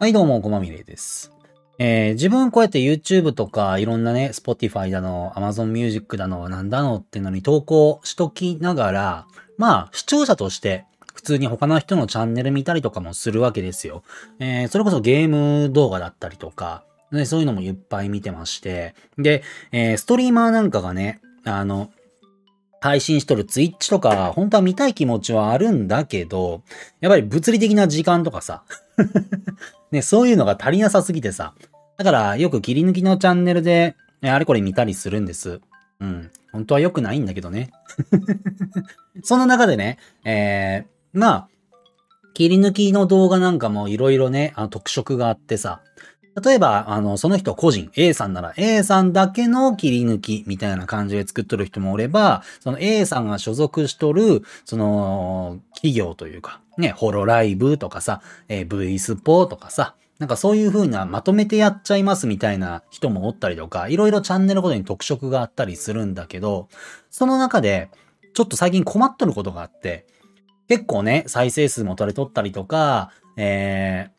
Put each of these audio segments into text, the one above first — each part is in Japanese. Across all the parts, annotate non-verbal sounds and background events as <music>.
はい、どうも、こまみれです。えー、自分こうやって YouTube とかいろんなね、Spotify だの、Amazon Music だの、なんだのってのに投稿しときながら、まあ、視聴者として、普通に他の人のチャンネル見たりとかもするわけですよ。えー、それこそゲーム動画だったりとか、ね、そういうのもいっぱい見てまして、で、えー、ストリーマーなんかがね、あの、配信しとるツイッチとか、本当は見たい気持ちはあるんだけど、やっぱり物理的な時間とかさ、<laughs> ね、そういうのが足りなさすぎてさ。だから、よく切り抜きのチャンネルで、ねあれこれ見たりするんです。うん。本当は良くないんだけどね。<laughs> そんな中でね、えー、まあ、切り抜きの動画なんかもいろいろね、あの特色があってさ。例えば、あの、その人個人、A さんなら A さんだけの切り抜きみたいな感じで作っとる人もおれば、その A さんが所属しとる、その、企業というか、ね、ホロライブとかさ、えー、V スポとかさ、なんかそういう風なまとめてやっちゃいますみたいな人もおったりとか、いろいろチャンネルごとに特色があったりするんだけど、その中で、ちょっと最近困っとることがあって、結構ね、再生数も取れとったりとか、えー、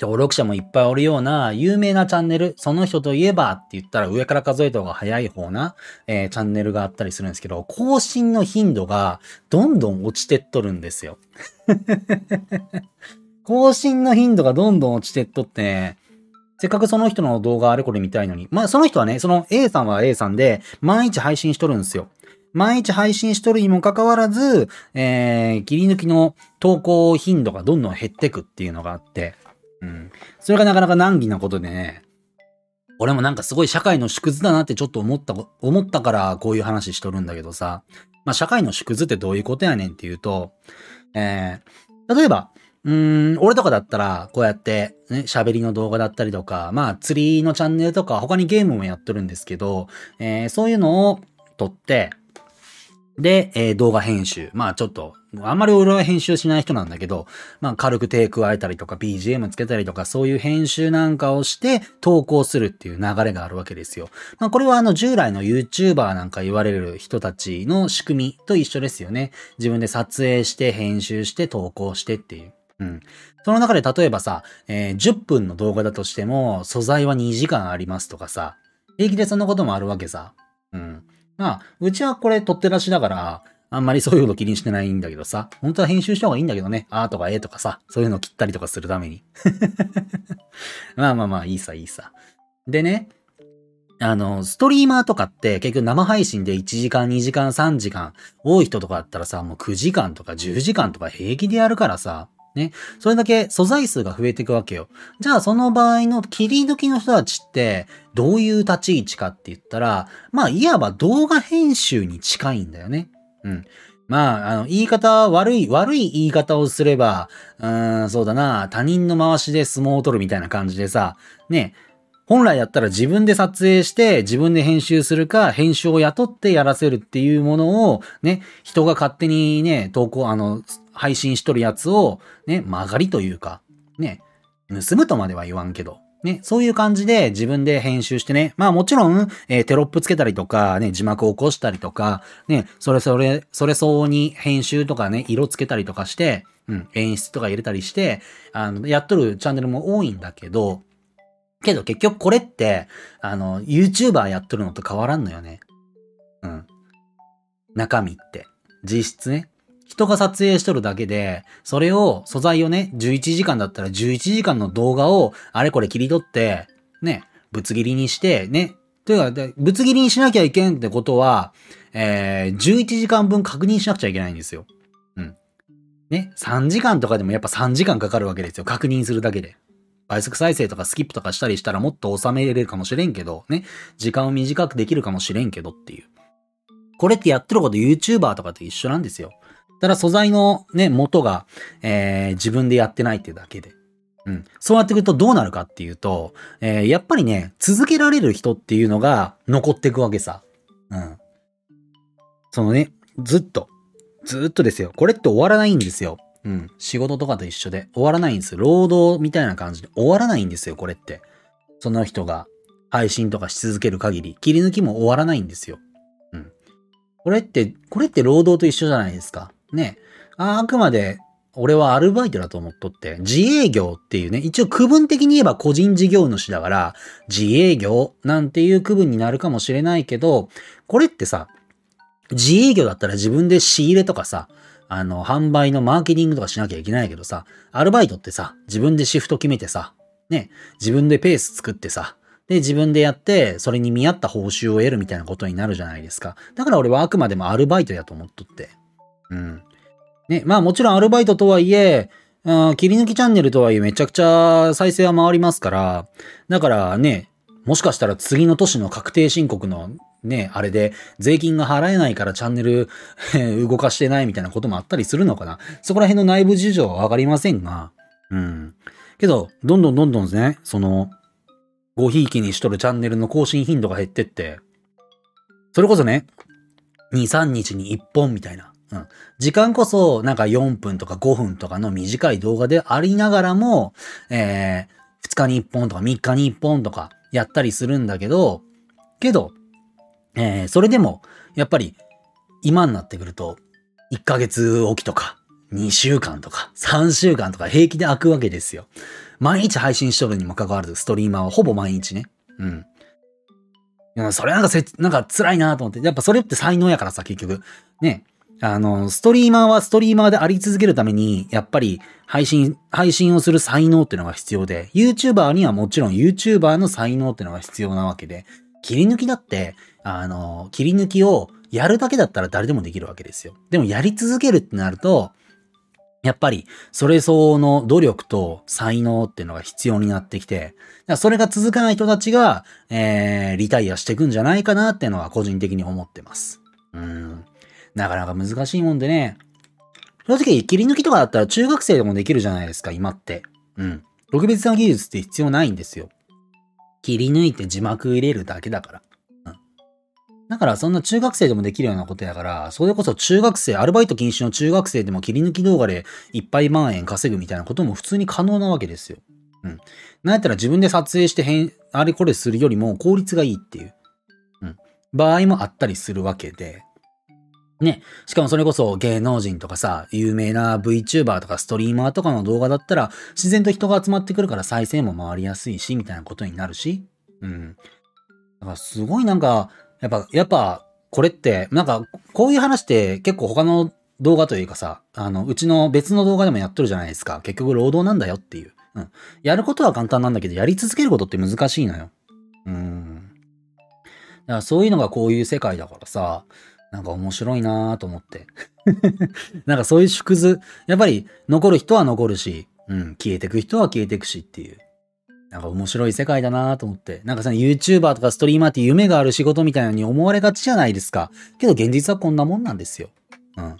登録者もいっぱいおるような有名なチャンネル、その人といえばって言ったら上から数えた方が早い方な、えーチャンネルがあったりするんですけど、更新の頻度がどんどん落ちてっとるんですよ。<laughs> 更新の頻度がどんどん落ちてっとって、せっかくその人の動画あれこれ見たいのに、まあその人はね、その A さんは A さんで毎日配信しとるんですよ。毎日配信しとるにもかかわらず、えー、切り抜きの投稿頻度がどんどん減ってくっていうのがあって、うん。それがなかなか難儀なことでね、俺もなんかすごい社会の縮図だなってちょっと思った、思ったからこういう話しとるんだけどさ、まあ社会の縮図ってどういうことやねんっていうと、えー、例えば、うん、俺とかだったら、こうやって、ね、喋りの動画だったりとか、まあ、釣りのチャンネルとか、他にゲームもやってるんですけど、えーそういうのを撮って、で、えー動画編集。まあちょっと、あんまり俺は編集しない人なんだけど、まあ軽く手加えたりとか BGM つけたりとかそういう編集なんかをして投稿するっていう流れがあるわけですよ。まあこれはあの従来の YouTuber なんか言われる人たちの仕組みと一緒ですよね。自分で撮影して編集して投稿してっていう。うん。その中で例えばさ、えー10分の動画だとしても素材は2時間ありますとかさ、平気でそんなこともあるわけさ。うん。まあ、うちはこれ撮って出しだから、あんまりそういうこと気にしてないんだけどさ、本当は編集した方がいいんだけどね。あーとかえーとかさ、そういうの切ったりとかするために。<laughs> まあまあまあ、いいさ、いいさ。でね、あの、ストリーマーとかって結局生配信で1時間、2時間、3時間、多い人とかだったらさ、もう9時間とか10時間とか平気でやるからさ、ね。それだけ素材数が増えていくわけよ。じゃあその場合の切り抜きの人たちって、どういう立ち位置かって言ったら、まあ、いわば動画編集に近いんだよね。うん。まあ、あの、言い方、悪い、悪い言い方をすれば、うん、そうだな、他人の回しで相撲を取るみたいな感じでさ、ね、本来だったら自分で撮影して自分で編集するか、編集を雇ってやらせるっていうものを、ね、人が勝手にね、投稿、あの、配信しとるやつを、ね、曲がりというか、ね、盗むとまでは言わんけど、ね、そういう感じで自分で編集してね。まあもちろん、えーテロップつけたりとか、ね、字幕を起こしたりとか、ね、それそれ、それ相応に編集とかね、色つけたりとかして、うん、演出とか入れたりして、あの、やっとるチャンネルも多いんだけど、けど結局これって、あの、YouTuber やっとるのと変わらんのよね。うん。中身って。実質ね。人が撮影しとるだけで、それを、素材をね、11時間だったら11時間の動画を、あれこれ切り取って、ね、ぶつ切りにして、ね。というか、ぶつ切りにしなきゃいけんってことは、えー、11時間分確認しなくちゃいけないんですよ。うん。ね、3時間とかでもやっぱ3時間かかるわけですよ。確認するだけで。倍速再生とかスキップとかしたりしたらもっと収めれるかもしれんけど、ね。時間を短くできるかもしれんけどっていう。これってやってること YouTuber とかと一緒なんですよ。ただ素材のね、元が、えー自分でやってないっていうだけで。うん。そうなってくるとどうなるかっていうと、えーやっぱりね、続けられる人っていうのが残っていくわけさ。うん。そのね、ずっと、ずっとですよ。これって終わらないんですよ。うん。仕事とかと一緒で終わらないんですよ。労働みたいな感じで終わらないんですよ、これって。その人が配信とかし続ける限り、切り抜きも終わらないんですよ。うん。これって、これって労働と一緒じゃないですか。ね。ああくまで、俺はアルバイトだと思っとって、自営業っていうね、一応区分的に言えば個人事業主だから、自営業なんていう区分になるかもしれないけど、これってさ、自営業だったら自分で仕入れとかさ、あの、販売のマーケティングとかしなきゃいけないけどさ、アルバイトってさ、自分でシフト決めてさ、ね、自分でペース作ってさ、で、自分でやって、それに見合った報酬を得るみたいなことになるじゃないですか。だから俺はあくまでもアルバイトやと思っとって。うん。ね、まあもちろんアルバイトとはいえ、うん切り抜きチャンネルとはいえめちゃくちゃ再生は回りますから、だからね、もしかしたら次の年の確定申告のね、あれで税金が払えないからチャンネル <laughs> 動かしてないみたいなこともあったりするのかな。そこら辺の内部事情はわかりませんが、うん。けど、どんどんどんどんですね、その、ごひいきにしとるチャンネルの更新頻度が減ってって、それこそね、2、3日に1本みたいな。うん。時間こそなんか4分とか5分とかの短い動画でありながらも、えー、2日に1本とか3日に1本とかやったりするんだけど、けど、えー、それでも、やっぱり、今になってくると、1ヶ月おきとか、2週間とか、3週間とか平気で開くわけですよ。毎日配信しとるにもかかわらず、ストリーマーはほぼ毎日ね。うん。いやそれなんかせ、なんか辛いなと思って。やっぱそれって才能やからさ、結局。ね。あの、ストリーマーはストリーマーであり続けるために、やっぱり配信、配信をする才能っていうのが必要で、YouTuber にはもちろん YouTuber の才能っていうのが必要なわけで、切り抜きだって、あの、切り抜きをやるだけだったら誰でもできるわけですよ。でもやり続けるってなると、やっぱり、それ相応の努力と才能っていうのが必要になってきて、それが続かない人たちが、えー、リタイアしていくんじゃないかなっていうのは個人的に思ってます。うん。なかなか難しいもんでね。正直、切り抜きとかだったら中学生でもできるじゃないですか、今って。うん。特別な技術って必要ないんですよ。切り抜いて字幕入れるだけだから。うん。だからそんな中学生でもできるようなことやから、それこそ中学生、アルバイト禁止の中学生でも切り抜き動画でいっぱい万円稼ぐみたいなことも普通に可能なわけですよ。うん。なんやったら自分で撮影して変、あれこれするよりも効率がいいっていう。うん。場合もあったりするわけで。ね。しかもそれこそ芸能人とかさ、有名な VTuber とかストリーマーとかの動画だったら、自然と人が集まってくるから再生も回りやすいし、みたいなことになるし。うん。だからすごいなんか、やっぱ、やっぱ、これって、なんか、こういう話って結構他の動画というかさ、あの、うちの別の動画でもやっとるじゃないですか。結局労働なんだよっていう。うん。やることは簡単なんだけど、やり続けることって難しいのよ。うん。だからそういうのがこういう世界だからさ、なんか面白いなぁと思って。<laughs> なんかそういう縮図、やっぱり残る人は残るし、うん、消えてく人は消えてくしっていう。なんか面白い世界だなぁと思って。なんかさ、YouTuber とかストリーマーって夢がある仕事みたいなのに思われがちじゃないですか。けど現実はこんなもんなんですよ。うん。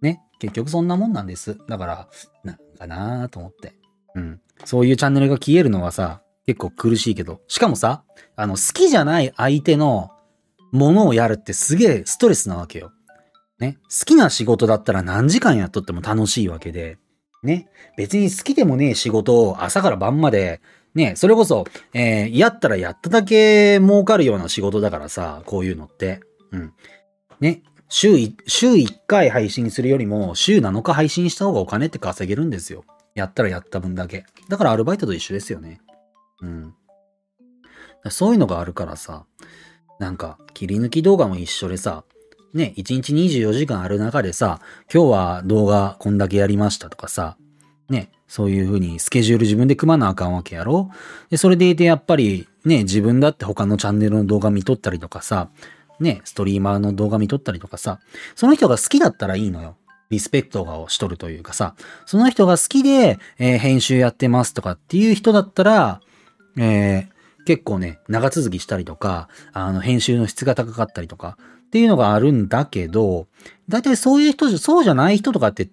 ね。結局そんなもんなんです。だから、なんかなぁと思って。うん。そういうチャンネルが消えるのはさ、結構苦しいけど。しかもさ、あの、好きじゃない相手のものをやるってすげえストレスなわけよ。ね。好きな仕事だったら何時間やっとっても楽しいわけで。ね。別に好きでもねえ仕事を朝から晩まで、ね、それこそ、えーやったらやっただけ儲かるような仕事だからさ、こういうのって。うん。ね。週い、週1回配信するよりも、週7日配信した方がお金って稼げるんですよ。やったらやった分だけ。だからアルバイトと一緒ですよね。うん。そういうのがあるからさ、なんか、切り抜き動画も一緒でさ、ね、1日24時間ある中でさ、今日は動画こんだけやりましたとかさ、ね、そういう風にスケジュール自分で組まなあかんわけやろで、それでいてやっぱりね、自分だって他のチャンネルの動画見とったりとかさ、ね、ストリーマーの動画見とったりとかさ、その人が好きだったらいいのよ。リスペクトをしとるというかさ、その人が好きで、えー編集やってますとかっていう人だったら、えー結構ね、長続きしたりとか、あの、編集の質が高かったりとか、っていうのがあるんだけど、だいたいそういう人じゃ、そうじゃない人とかって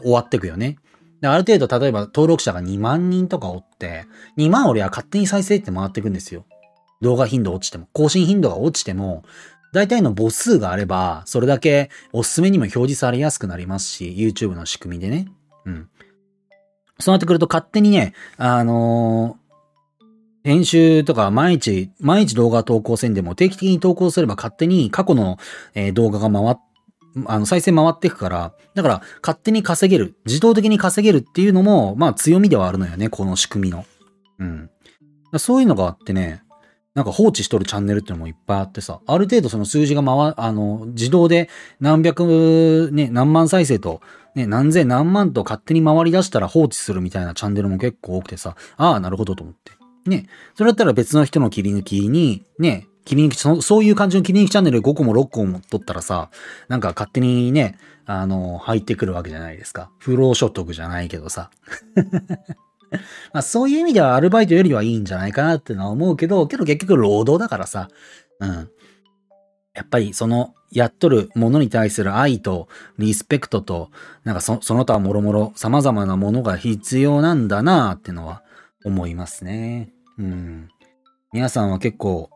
終わってくよね。である程度、例えば登録者が2万人とかおって、2万俺は勝手に再生って回ってくんですよ。動画頻度落ちても、更新頻度が落ちても、大体の母数があれば、それだけおすすめにも表示されやすくなりますし、YouTube の仕組みでね。うん。そうなってくると勝手にね、あのー編集とか毎日、毎日動画投稿せんでも定期的に投稿すれば勝手に過去の、え動画が回っあの、再生回っていくから、だから、勝手に稼げる、自動的に稼げるっていうのも、まあ、強みではあるのよね、この仕組みの。うん。そういうのがあってね、なんか放置しとるチャンネルっていうのもいっぱいあってさ、ある程度その数字が回、あの、自動で何百、ね、何万再生と、ね、何千何万と勝手に回り出したら放置するみたいなチャンネルも結構多くてさ、ああ、なるほどと思って。ね、それだったら別の人の切り抜きに、ね、切り抜き、そそういう感じの切り抜きチャンネル5個も6個も取ったらさ、なんか勝手にね、あの、入ってくるわけじゃないですか。不労所得じゃないけどさ。<laughs> まあそういう意味ではアルバイトよりはいいんじゃないかなってのは思うけど、けど結局労働だからさ、うん。やっぱりそのやっとるものに対する愛とリスペクトと、なんかそその他もろもろ様々なものが必要なんだなってのは思いますね。うん。皆さんは結構、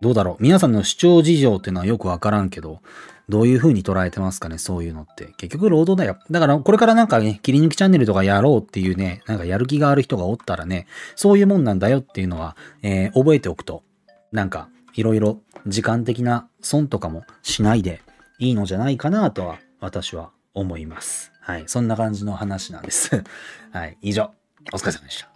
どうだろう？皆さんの主張事情っていうのはよくわからんけど、どういう風に捉えてますかね？そういうのって。結局労働だよ。だからこれからなんかね、切り抜きチャンネルとかやろうっていうね、なんかやる気がある人がおったらね、そういうもんなんだよっていうのは、えー覚えておくと、なんかいろいろ時間的な損とかもしないでいいのじゃないかなとは私は思います。はい。そんな感じの話なんです。<laughs> はい。以上。お疲れ様でした。